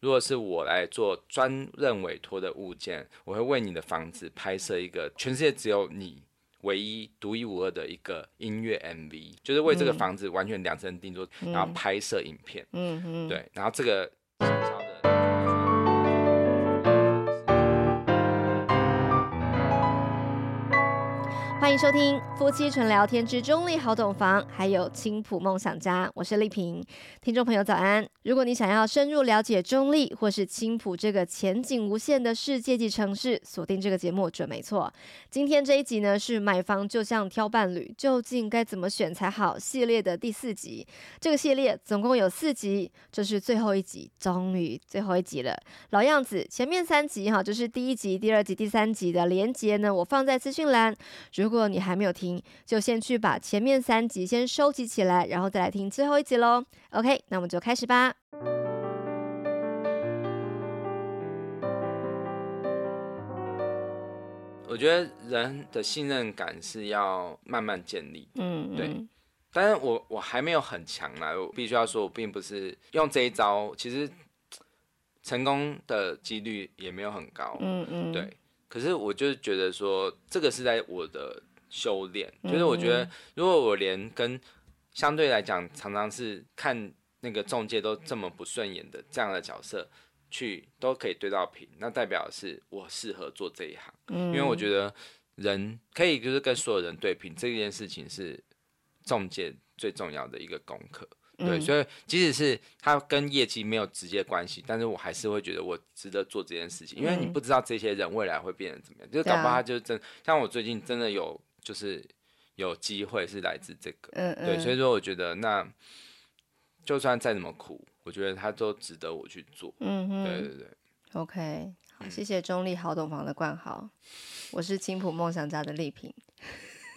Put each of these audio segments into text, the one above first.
如果是我来做专任委托的物件，我会为你的房子拍摄一个全世界只有你唯一独一无二的一个音乐 MV，就是为这个房子完全量身定做，嗯、然后拍摄影片。嗯嗯，对，然后这个。迎收听夫妻纯聊天之中立好懂房，还有青浦梦想家，我是丽萍。听众朋友早安！如果你想要深入了解中立或是青浦这个前景无限的世界级城市，锁定这个节目准没错。今天这一集呢是买房就像挑伴侣，究竟该怎么选才好？系列的第四集。这个系列总共有四集，这是最后一集，终于最后一集了。老样子，前面三集哈，就是第一集、第二集、第三集的连结呢，我放在资讯栏。如果果你还没有听，就先去把前面三集先收集起来，然后再来听最后一集喽。OK，那我们就开始吧。我觉得人的信任感是要慢慢建立，嗯，嗯，对。但是我我还没有很强啦，我必须要说，我并不是用这一招，其实成功的几率也没有很高，嗯嗯，对。可是我就是觉得说，这个是在我的修炼，就是我觉得，如果我连跟相对来讲常常是看那个中介都这么不顺眼的这样的角色去都可以对到平，那代表是我适合做这一行，因为我觉得人可以就是跟所有人对平这件事情是中介最重要的一个功课。对，所以即使是他跟业绩没有直接关系，但是我还是会觉得我值得做这件事情，因为你不知道这些人未来会变成怎么样，就是搞不好他就真像我最近真的有就是有机会是来自这个，对，所以说我觉得那就算再怎么苦，我觉得它都值得我去做，嗯哼，对对对，OK，好，谢谢中立好懂房的冠豪，我是青浦梦想家的丽萍。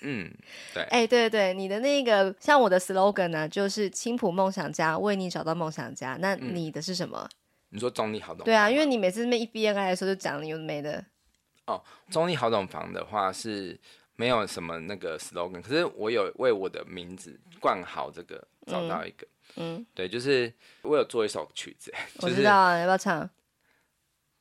嗯，对，哎、欸，对对对，你的那个像我的 slogan 呢，就是青浦梦想家为你找到梦想家。那你的是什么？嗯、你说中立好懂房？对啊，因为你每次那一边来的时候就讲你有的没的。哦，中立好懂房的话是没有什么那个 slogan，可是我有为我的名字冠豪这个找到一个，嗯，嗯对，就是我有做一首曲子，就是、我知道啊，要不要唱？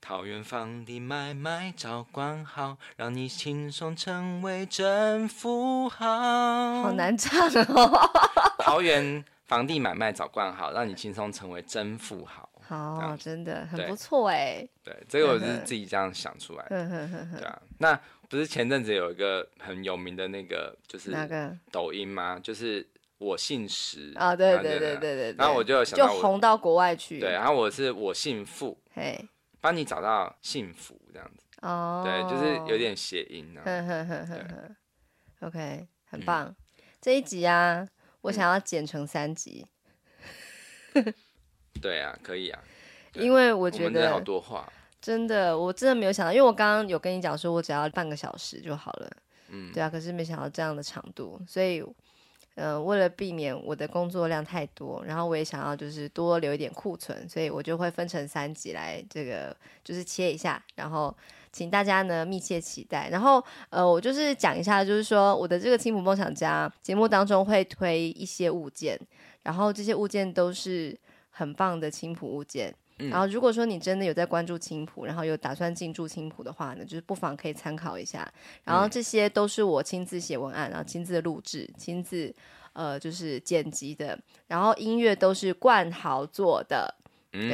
桃园房地买卖找冠豪，让你轻松成为真富豪。好难唱哦！桃园房地买卖找冠豪，让你轻松成为真富豪。好，真的很不错哎。对，这个我是自己这样想出来的。对啊，那不是前阵子有一个很有名的那个，就是那个抖音吗？就是我姓石啊，对对对对对。然后我就想到，就红到国外去。对，然后我是我姓傅。嘿。帮你找到幸福这样子哦，对，就是有点谐音呢。呵呵呵呵 OK，很棒。嗯、这一集啊，我想要剪成三集。嗯、对啊，可以啊。因为我觉得我好多话，真的，我真的没有想到，因为我刚刚有跟你讲说，我只要半个小时就好了。嗯，对啊，可是没想到这样的长度，所以。呃，为了避免我的工作量太多，然后我也想要就是多留一点库存，所以我就会分成三集来这个就是切一下，然后请大家呢密切期待。然后呃，我就是讲一下，就是说我的这个青浦梦想家节目当中会推一些物件，然后这些物件都是很棒的青浦物件。然后，如果说你真的有在关注青浦，然后有打算进驻青浦的话呢，就是不妨可以参考一下。然后这些都是我亲自写文案，然后亲自录制、亲自呃就是剪辑的，然后音乐都是冠豪做的。嗯，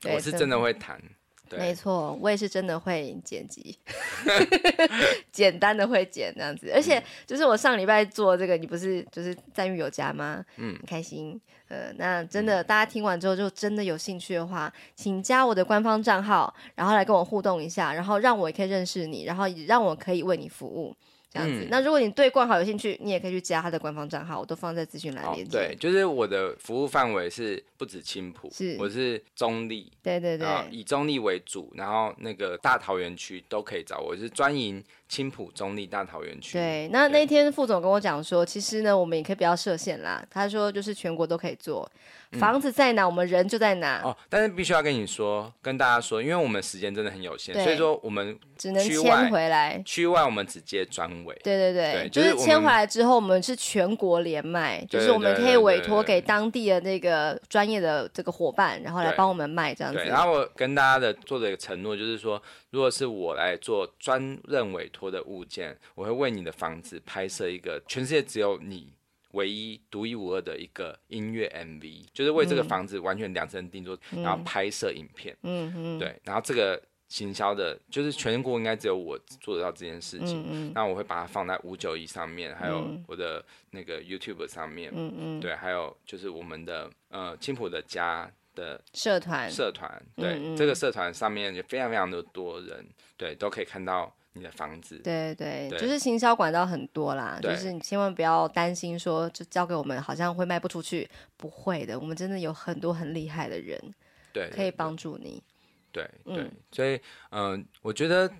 对，我是真的会弹。没错，我也是真的会剪辑，简单的会剪这样子，而且就是我上礼拜做这个，你不是就是赞誉有加吗？嗯，很开心。呃，那真的，大家听完之后就真的有兴趣的话，请加我的官方账号，然后来跟我互动一下，然后让我也可以认识你，然后也让我可以为你服务。这样子，嗯、那如果你对冠豪有兴趣，你也可以去加他的官方账号，我都放在资讯栏里面。对，就是我的服务范围是不止青浦，是我是中立，对对对，以中立为主，然后那个大桃园区都可以找我，是专营青浦中立大桃园区。对，那那天副总跟我讲说，其实呢，我们也可以不要设限啦。他说就是全国都可以做。房子在哪，我们人就在哪。哦，但是必须要跟你说，跟大家说，因为我们时间真的很有限，所以说我们只能迁回来。区外我们只接专委。对对对，就是迁回来之后，我们是全国连卖，就是我们可以委托给当地的那个专业的这个伙伴，然后来帮我们卖这样子。然后我跟大家的做的一个承诺就是说，如果是我来做专任委托的物件，我会为你的房子拍摄一个全世界只有你。唯一独一无二的一个音乐 MV，就是为这个房子完全量身定做，嗯、然后拍摄影片。嗯嗯，对，然后这个行销的，就是全国应该只有我做得到这件事情。嗯，那我会把它放在五九一上面，还有我的那个 YouTube 上面。嗯嗯，对，还有就是我们的呃青浦的家的社团社团，对，嗯嗯，这个社团上面也非常非常的多人，对，都可以看到。你的房子，对对，对就是行销管道很多啦，就是你千万不要担心说，就交给我们好像会卖不出去，不会的，我们真的有很多很厉害的人，对，可以帮助你，对嗯、所以嗯、呃，我觉得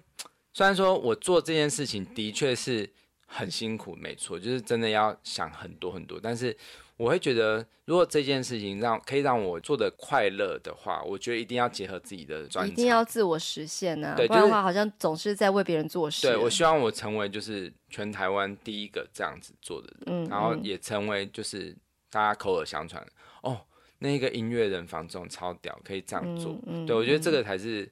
虽然说我做这件事情的确是很辛苦，没错，就是真的要想很多很多，但是。我会觉得，如果这件事情让可以让我做的快乐的话，我觉得一定要结合自己的专长，一定要自我实现呢、啊。对，不然的话好像总是在为别人做事。对，我希望我成为就是全台湾第一个这样子做的人，然后也成为就是大家口耳相传哦，那个音乐人房仲超屌，可以这样做。嗯嗯，对，我觉得这个才是，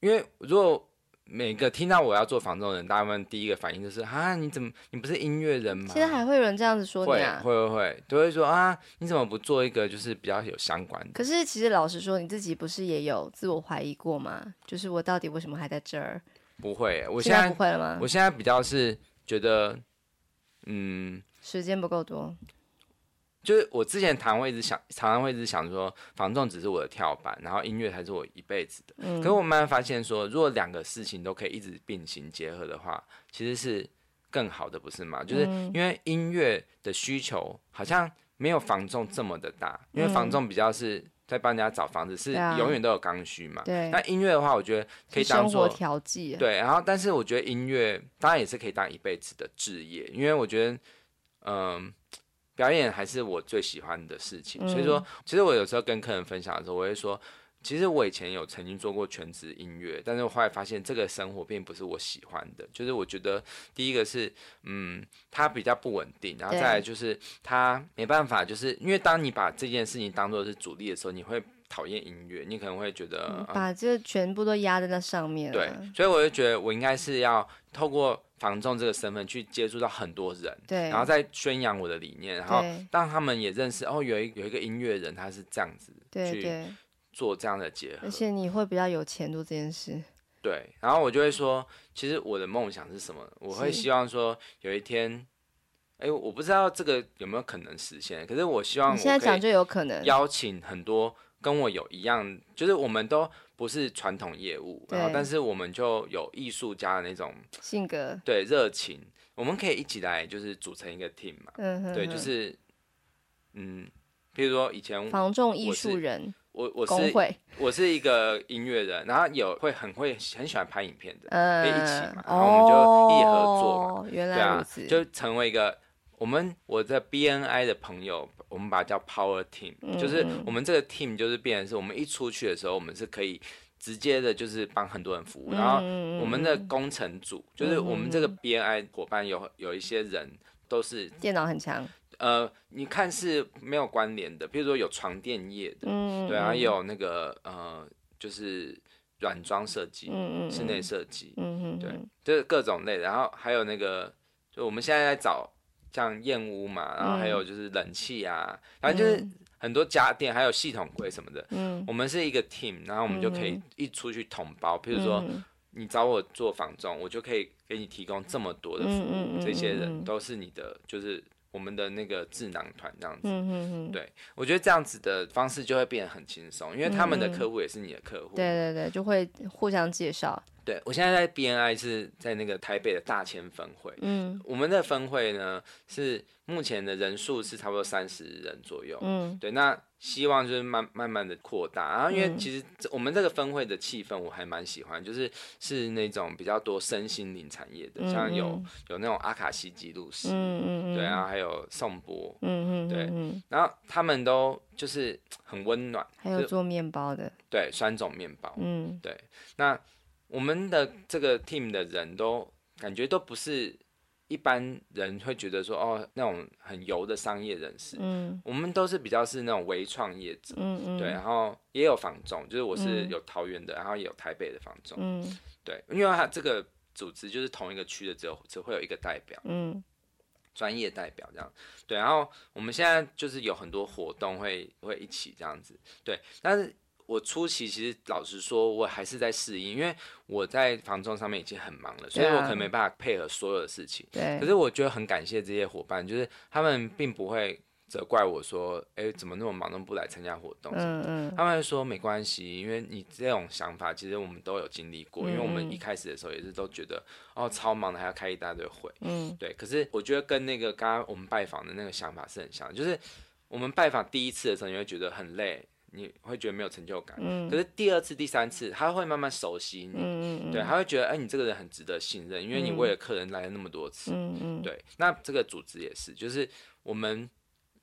因为如果。每个听到我要做房仲的人，大部分第一个反应就是啊，你怎么你不是音乐人吗？现在还会有人这样子说你啊？会会会，都会说啊，你怎么不做一个就是比较有相关的？可是其实老实说，你自己不是也有自我怀疑过吗？就是我到底为什么还在这儿？不会，我现在不会了吗？我现在比较是觉得，嗯，时间不够多。就是我之前常会一直想，常常会一直想说，房仲只是我的跳板，然后音乐才是我一辈子的。嗯。可是我慢慢发现说，如果两个事情都可以一直并行结合的话，其实是更好的，不是吗？就是因为音乐的需求好像没有房仲这么的大，因为房仲比较是在帮人家找房子，是永远都有刚需嘛。对。那音乐的话，我觉得可以当做调剂。对。然后，但是我觉得音乐当然也是可以当一辈子的置业，因为我觉得，嗯。表演还是我最喜欢的事情，所以说，其实我有时候跟客人分享的时候，我会说，其实我以前有曾经做过全职音乐，但是我后来发现这个生活并不是我喜欢的，就是我觉得第一个是，嗯，它比较不稳定，然后再来就是它没办法，就是因为当你把这件事情当做是主力的时候，你会讨厌音乐，你可能会觉得把这全部都压在那上面，对，所以我就觉得我应该是要透过。房仲这个身份去接触到很多人，对，然后再宣扬我的理念，然后让他们也认识哦，有一有一个音乐人他是这样子去做这样的结合，而且你会比较有钱做这件事。对，然后我就会说，其实我的梦想是什么？我会希望说有一天，哎，我不知道这个有没有可能实现，可是我希望我现在讲就有可能邀请很多跟我有一样，就是我们都。不是传统业务，然后但是我们就有艺术家的那种 性格，对热情，我们可以一起来，就是组成一个 team 嘛。嗯哼哼，对，就是嗯，比如说以前防重艺术人，我我是我是一个音乐人，然后有会很会很喜欢拍影片的，可以一起嘛，然后我们就一起合作嘛，原来如此，就成为一个我们我的 BNI 的朋友。我们把它叫 Power Team，嗯，就是我们这个 team 就是变成是我们一出去的时候，我们是可以直接的，就是帮很多人服务。嗯，然后我们的工程组，就是我们这个 BNI 伙伴有有一些人都是电脑很强。呃，你看是没有关联的，比如说有床垫业的，嗯，对，啊也有那个呃，就是软装设计，嗯，室内设计，嗯，对，就是各种类的。然后还有那个，就我们现在在找。像燕屋嘛，然后还有就是冷气啊，反正、嗯、就是很多家电，还有系统柜什么的。嗯，我们是一个 team，然后我们就可以一出去统包。嗯、譬如说，你找我做房仲，我就可以给你提供这么多的服务。嗯嗯、这些人都是你的，就是我们的那个智囊团这样子。嗯嗯嗯、对，我觉得这样子的方式就会变得很轻松，因为他们的客户也是你的客户。对对对，就会互相介绍。对，我现在在 BNI 是在那个台北的大千分会。嗯，我们的分会呢是目前的人数是差不多三十人左右。嗯，对，那希望就是慢慢慢的扩大，然后因为其实我们这个分会的气氛我还蛮喜欢，就是是那种比较多身心灵产业的，像有有那种阿卡西记录师，对，然后还有颂钵，对，然后他们都就是很温暖，还有做面包的，对，酸种面包，嗯，对，那我们的这个 team 的人都感觉都不是。一般人会觉得说，哦，那种很油的商业人士，嗯，我们都是比较是那种微创业者，嗯嗯，对，然后也有房仲，就是我是有桃园的，然后也有台北的房仲，嗯，对，因为他这个组织就是同一个区的，只有只会有一个代表，嗯，专业代表这样，对，然后我们现在就是有很多活动会会一起这样子，对，但是。我初期其实老实说，我还是在适应，因为我在房仲上面已经很忙了，所以我可能没办法配合所有的事情。对。可是我觉得很感谢这些伙伴，就是他们并不会责怪我说，哎、欸，怎么那么忙都不来参加活动什么的。嗯嗯。他们会说没关系，因为你这种想法其实我们都有经历过，因为我们一开始的时候也是都觉得，哦，超忙的还要开一大堆会。嗯。对。可是我觉得跟那个刚刚我们拜访的那个想法是很像，就是我们拜访第一次的时候，你会觉得很累。你会觉得没有成就感，嗯、可是第二次、第三次，他会慢慢熟悉你，嗯、对，他会觉得，哎、欸，你这个人很值得信任，因为你为了客人来了那么多次，嗯、对。那这个组织也是，就是我们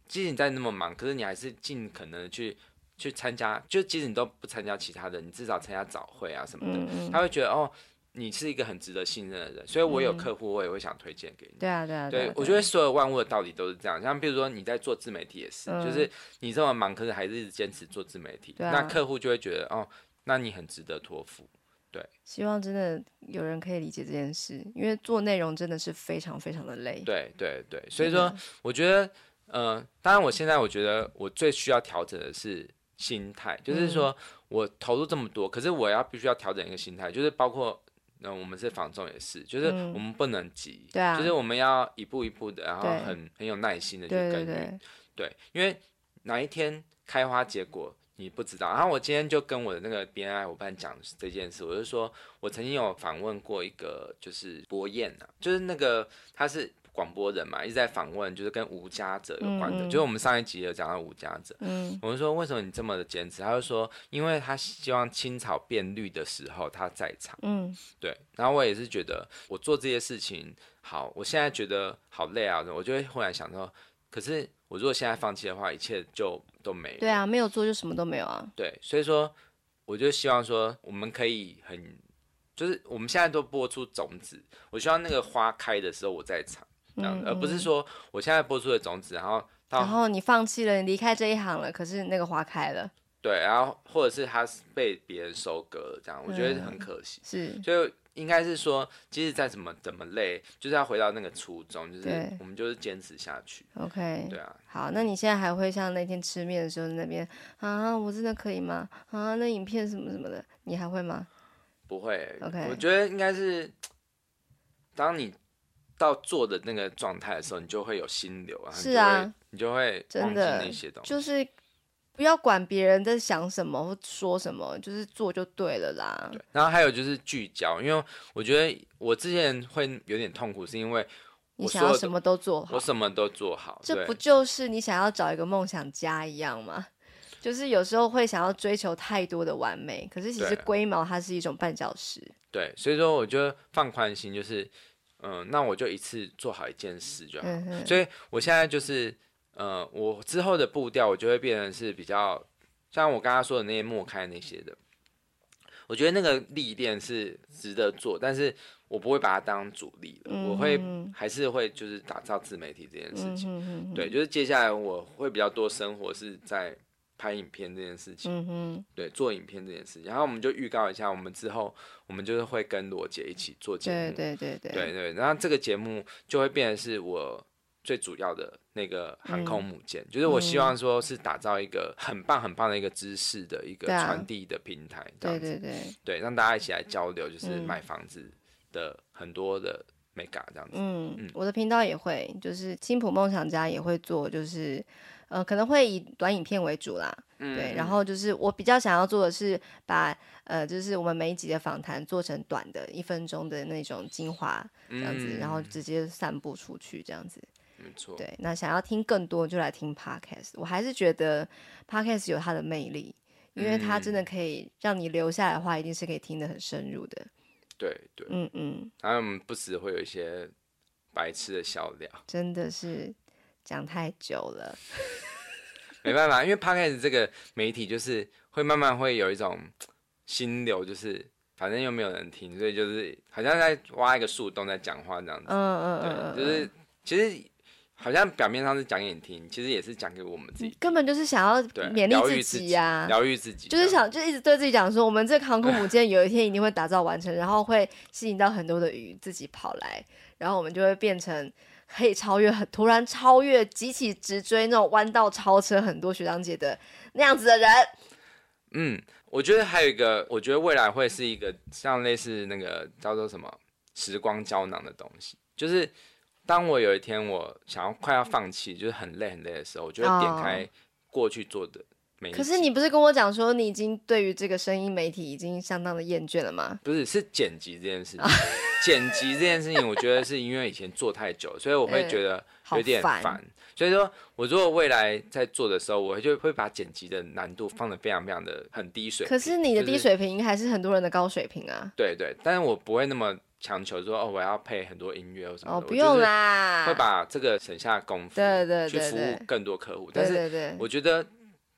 即使你在那么忙，可是你还是尽可能去去参加，就即使你都不参加其他的，你至少参加早会啊什么的，嗯、他会觉得哦。你是一个很值得信任的人，所以我有客户，我也会想推荐给你。对啊，对啊，对，我觉得所有万物的道理都是这样。像比如说你在做自媒体也是，就是你这么忙，可是还是一直坚持做自媒体，那客户就会觉得哦，那你很值得托付。对，希望真的有人可以理解这件事，因为做内容真的是非常非常的累。对对对，所以说我觉得，呃，当然我现在我觉得我最需要调整的是心态，就是说我投入这么多，可是我要必须要调整一个心态，就是包括。那我们是房仲也是，就是我们不能急，嗯，对啊，就是我们要一步一步的，然后很很有耐心的去耕耘，对，因为哪一天开花结果你不知道。然后我今天就跟我的那个 BNI 伙伴讲这件事，我就说我曾经有访问过一个就是博彦啊，就是那个他是。广播人嘛，一直在访问，就是跟无家者有关的。嗯、就是我们上一集有讲到无家者，嗯，我们说为什么你这么的坚持？他就说，因为他希望青草变绿的时候他在场，嗯，对。然后我也是觉得我做这些事情好，我现在觉得好累啊，我就会忽然想说，可是我如果现在放弃的话，一切就都没了。对啊，没有做就什么都没有啊。对，所以说我就希望说，我们可以很，就是我们现在都播出种子，我希望那个花开的时候我在场。这样，而不是说我现在播出的种子，然后然后你放弃了，你离开这一行了，可是那个花开了。对，然后或者是它被别人收割了，这样我觉得很可惜。是，就应该是说，即使再怎么怎么累，就是要回到那个初衷，就是我们就是坚持下去。OK，对啊。好，那你现在还会像那天吃面的时候那边啊？我真的可以吗？啊，那影片什么什么的，你还会吗？不会。OK，我觉得应该是当你。到做的那个状态的时候，你就会有心流啊，是啊，你就会忘记那些东西，就是不要管别人在想什么或说什么，就是做就对了啦。对，然后还有就是聚焦，因为我觉得我之前会有点痛苦，是因为你想要什么都做好，我什么都做好，这不就是你想要找一个梦想家一样吗？就是有时候会想要追求太多的完美，可是其实龟毛它是一种绊脚石。对，所以说我觉得放宽心就是。嗯，那我就一次做好一件事就好。嗯、所以我现在就是，呃，我之后的步调我就会变成是比较像我刚刚说的那些陌开那些的。我觉得那个历练是值得做，但是我不会把它当主力了。嗯、我会还是会就是打造自媒体这件事情。对，就是接下来我会比较多生活是在。拍影片这件事情，嗯、哼。对，做影片这件事情，然后我们就预告一下，我们之后我们就是会跟罗杰一起做节目，对对对对，对对，然后这个节目就会变成是我最主要的那个航空母舰，嗯、就是我希望说是打造一个很棒很棒的一个知识的一个传递的平台，这样子，对对对，对，让大家一起来交流，就是买房子的很多的美感这样子，嗯嗯，我的频道也会，就是青浦梦想家也会做，就是。呃，可能会以短影片为主啦，嗯、对，然后就是我比较想要做的是把呃，就是我们每一集的访谈做成短的一分钟的那种精华这样子，嗯、然后直接散布出去这样子。没错。对，那想要听更多就来听 Podcast。我还是觉得 Podcast 有它的魅力，因为它真的可以让你留下来的话，一定是可以听得很深入的。对对，嗯嗯。然后我们不时会有一些白痴的笑料，真的是讲太久了。没办法，因为 Podcast 这个媒体就是会慢慢会有一种心流，就是反正又没有人听，所以就是好像在挖一个树洞在讲话这样子。嗯嗯嗯，对，就是其实好像表面上是讲给你听，其实也是讲给我们自己，根本就是想要勉励自己呀，疗愈自己，就是想就一直对自己讲说，我们这个航空母舰有一天一定会打造完成，然后会吸引到很多的鱼自己跑来，然后我们就会变成。可以超越很突然超越急起直追那种弯道超车很多学长姐的那样子的人。嗯，我觉得还有一个，我觉得未来会是一个像类似那个叫做什么时光胶囊的东西，就是当我有一天我想要快要放弃，就是很累很累的时候，我就会点开过去做的。可是你不是跟我讲说你已经对于这个声音媒体已经相当的厌倦了吗？不是，是剪辑这件事情。剪辑这件事情，我觉得是因为以前做太久，所以我会觉得 有点烦。欸、所以说，我如果未来在做的时候，我就会把剪辑的难度放的非常非常的很低水平。可是你的低水平还是很多人的高水平啊。就是、对，对对，但是我不会那么强求说哦，我要配很多音乐或什么的。哦，不用啦。会把这个省下功夫，对对对，去服务更多客户。但是我觉得。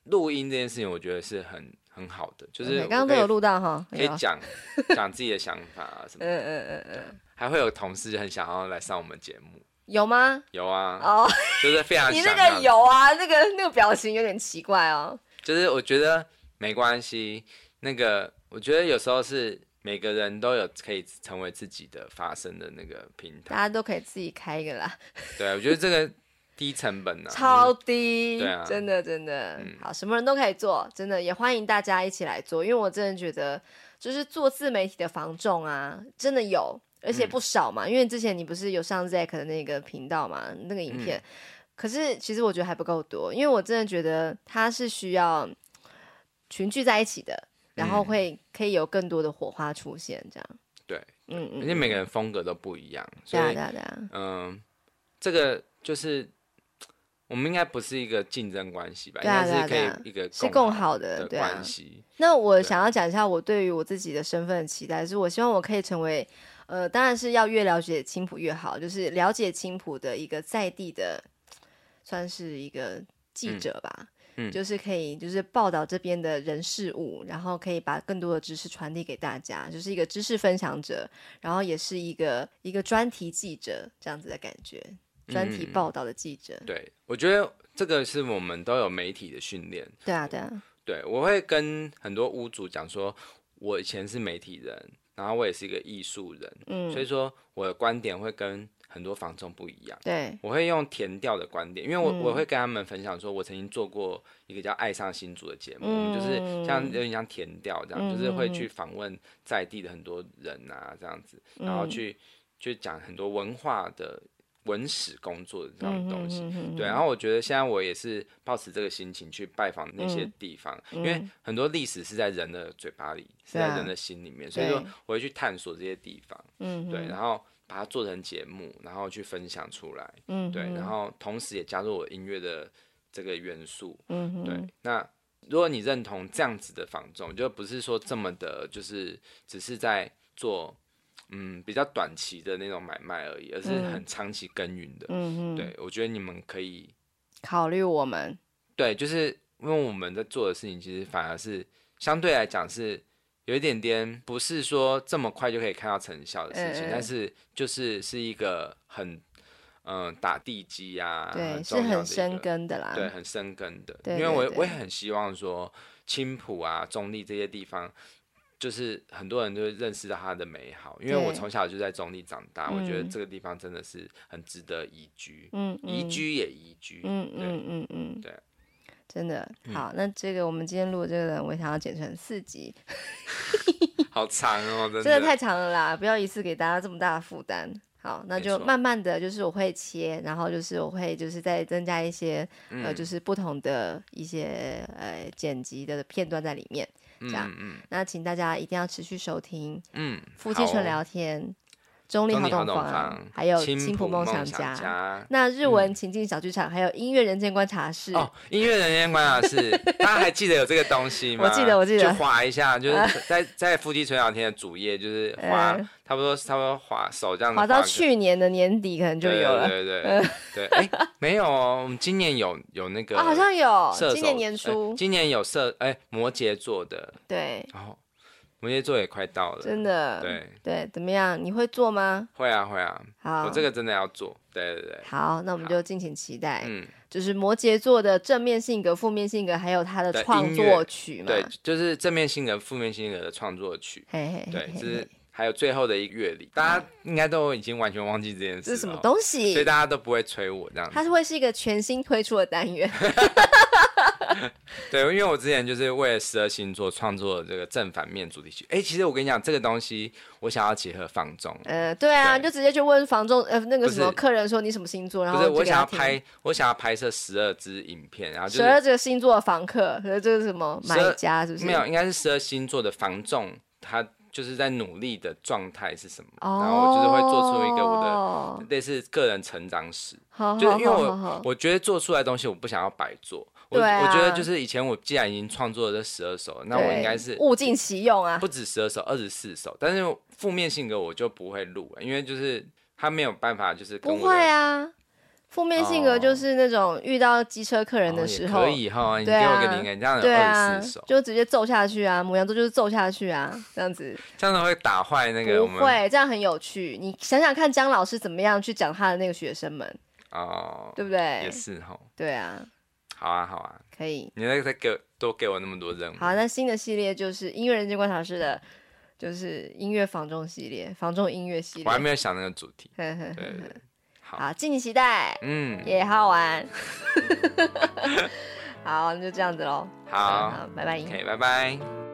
录音这件事情，我觉得是很很好的，就是刚刚都有录到哈，可以讲 讲自己的想法啊什么的。嗯嗯嗯嗯，还会有同事很想要来上我们节目，有吗？有啊。哦，就是非常。你那个有啊，那个那个表情有点奇怪哦。就是我觉得没关系，那个我觉得有时候是每个人都有可以成为自己的发声的那个平台，大家都可以自己开一个啦。对，我觉得这个。低成本呢、啊？超低，真的真的、嗯、好，什么人都可以做，真的也欢迎大家一起来做，因为我真的觉得，就是做自媒体的防重啊，真的有，而且不少嘛。嗯、因为之前你不是有上 Zack 的那个频道嘛，那个影片，嗯、可是其实我觉得还不够多，因为我真的觉得它是需要群聚在一起的，然后会可以有更多的火花出现，这样。对，嗯嗯，而且每个人风格都不一样，对啊对啊对啊，嗯，这个就是。我们应该不是一个竞争关系吧？对啊，应该是可以一个是更好的关系。那我想要讲一下我对于我自己的身份的期待，是我希望我可以成为，呃，当然是要越了解青浦越好，就是了解青浦的一个在地的，算是一个记者吧，嗯，就是可以就是报道这边的人事物，然后可以把更多的知识传递给大家，就是一个知识分享者，然后也是一个一个专题记者这样子的感觉。专题报道的记者，嗯、对，我觉得这个是我们都有媒体的训练。对啊，对啊，对，我会跟很多屋主讲说，我以前是媒体人，然后我也是一个艺术人，嗯，所以说我的观点会跟很多房仲不一样。对，我会用田调的观点，因为我、嗯、我会跟他们分享说，我曾经做过一个叫《爱上新竹》的节目，嗯、就是像有点像田调这样，嗯、就是会去访问在地的很多人啊，这样子，然后去、嗯、去讲很多文化的。文史工作的这样的东西，嗯、哼哼哼对，然后我觉得现在我也是抱持这个心情去拜访那些地方，嗯、因为很多历史是在人的嘴巴里，嗯、是在人的心里面，啊、所以说我会去探索这些地方，嗯，对，然后把它做成节目，然后去分享出来，嗯，对，然后同时也加入我音乐的这个元素，嗯，对，那如果你认同这样子的房仲，就不是说这么的，就是只是在做。嗯，比较短期的那种买卖而已，而是很长期耕耘的。嗯嗯，对，我觉得你们可以考虑我们。对，就是因为我们在做的事情，其实反而是相对来讲是有一点点，不是说这么快就可以看到成效的事情，嗯、但是就是是一个很嗯、呃、打地基呀、啊，对，很是很深根的啦，对，很深根的。因为我我也很希望说青浦啊、中立这些地方。就是很多人就会认识到它的美好，因为我从小就在中立长大，我觉得这个地方真的是很值得宜居，嗯，宜居也宜居，嗯嗯嗯嗯，嗯对，真的好。那这个我们今天录的这个人，我想要剪成四集，好长哦，真的，真的太长了啦！不要一次给大家这么大的负担。好，那就慢慢的就是我会切，然后就是我会就是再增加一些、嗯、呃，就是不同的一些呃剪辑的片段在里面。这样，嗯嗯、那请大家一定要持续收听，嗯，夫妻纯聊天，中立好懂懂房，还有青浦梦想家。那日文情境小剧场，还有音乐人间观察室。哦，音乐人间观察室，大家还记得有这个东西 吗？我记得，我记得。就划一下，就是在在夫妻纯聊天的主页，就是 划，差不多差不多划手这样子。滑到去年的年底，可能就有了。对对对对。哎，没有哦，我们今年有有那个，好像有。今年年初，今年有射哎摩羯座的。对。然后。摩羯座也快到了，真的。对对，怎么样？你会做吗？会啊，会啊。好，我这个真的要做。对对对。好，那我们就敬请期待。嗯，就是摩羯座的正面性格、负面性格，还有他的创作曲嘛。对，就是正面性格、负面性格的创作曲。嘿嘿。对，就是还有最后的一个乐理，大家应该都已经完全忘记这件事。这是什么东西？所以大家都不会催我这样。它是会是一个全新推出的单元。对，因为我之前就是为了十二星座创作的这个正反面主题曲。哎，其实我跟你讲，这个东西我想要结合房仲。呃，对啊，对就直接去问房仲，呃，那个什么客人说你什么星座，然后不是我想要拍，我想要拍摄十二支影片，然后十二这个星座的房客，这是什么买家是不是？没有，应该是十二星座的房仲，他就是在努力的状态是什么？哦、然后我就是会做出一个我的类似个人成长史，哦、就是因为我我觉得做出来的东西我不想要白做。我我觉得就是以前我既然已经创作了这十二首，那我应该是物尽其用啊，不止十二首，二十四首。但是负面性格我就不会录，因为就是他没有办法，就是不会啊。负面性格就是那种遇到机车客人的时候，可以哈，你给我一个灵感，这样有二十四首，就直接揍下去啊，母羊座就是揍下去啊，这样子，这样子会打坏那个，不会，这样很有趣。你想想看，姜老师怎么样去讲他的那个学生们哦，对不对？也是哈，对啊。好啊，好啊，可以。你那个再给多给我那么多任务。好，那新的系列就是音乐人间观察室的，就是音乐防重系列，防重音乐系列。我还没有想那个主题。对对对。好，敬请期待。嗯，也好好玩。好，那就这样子喽。好，拜拜。OK，拜拜。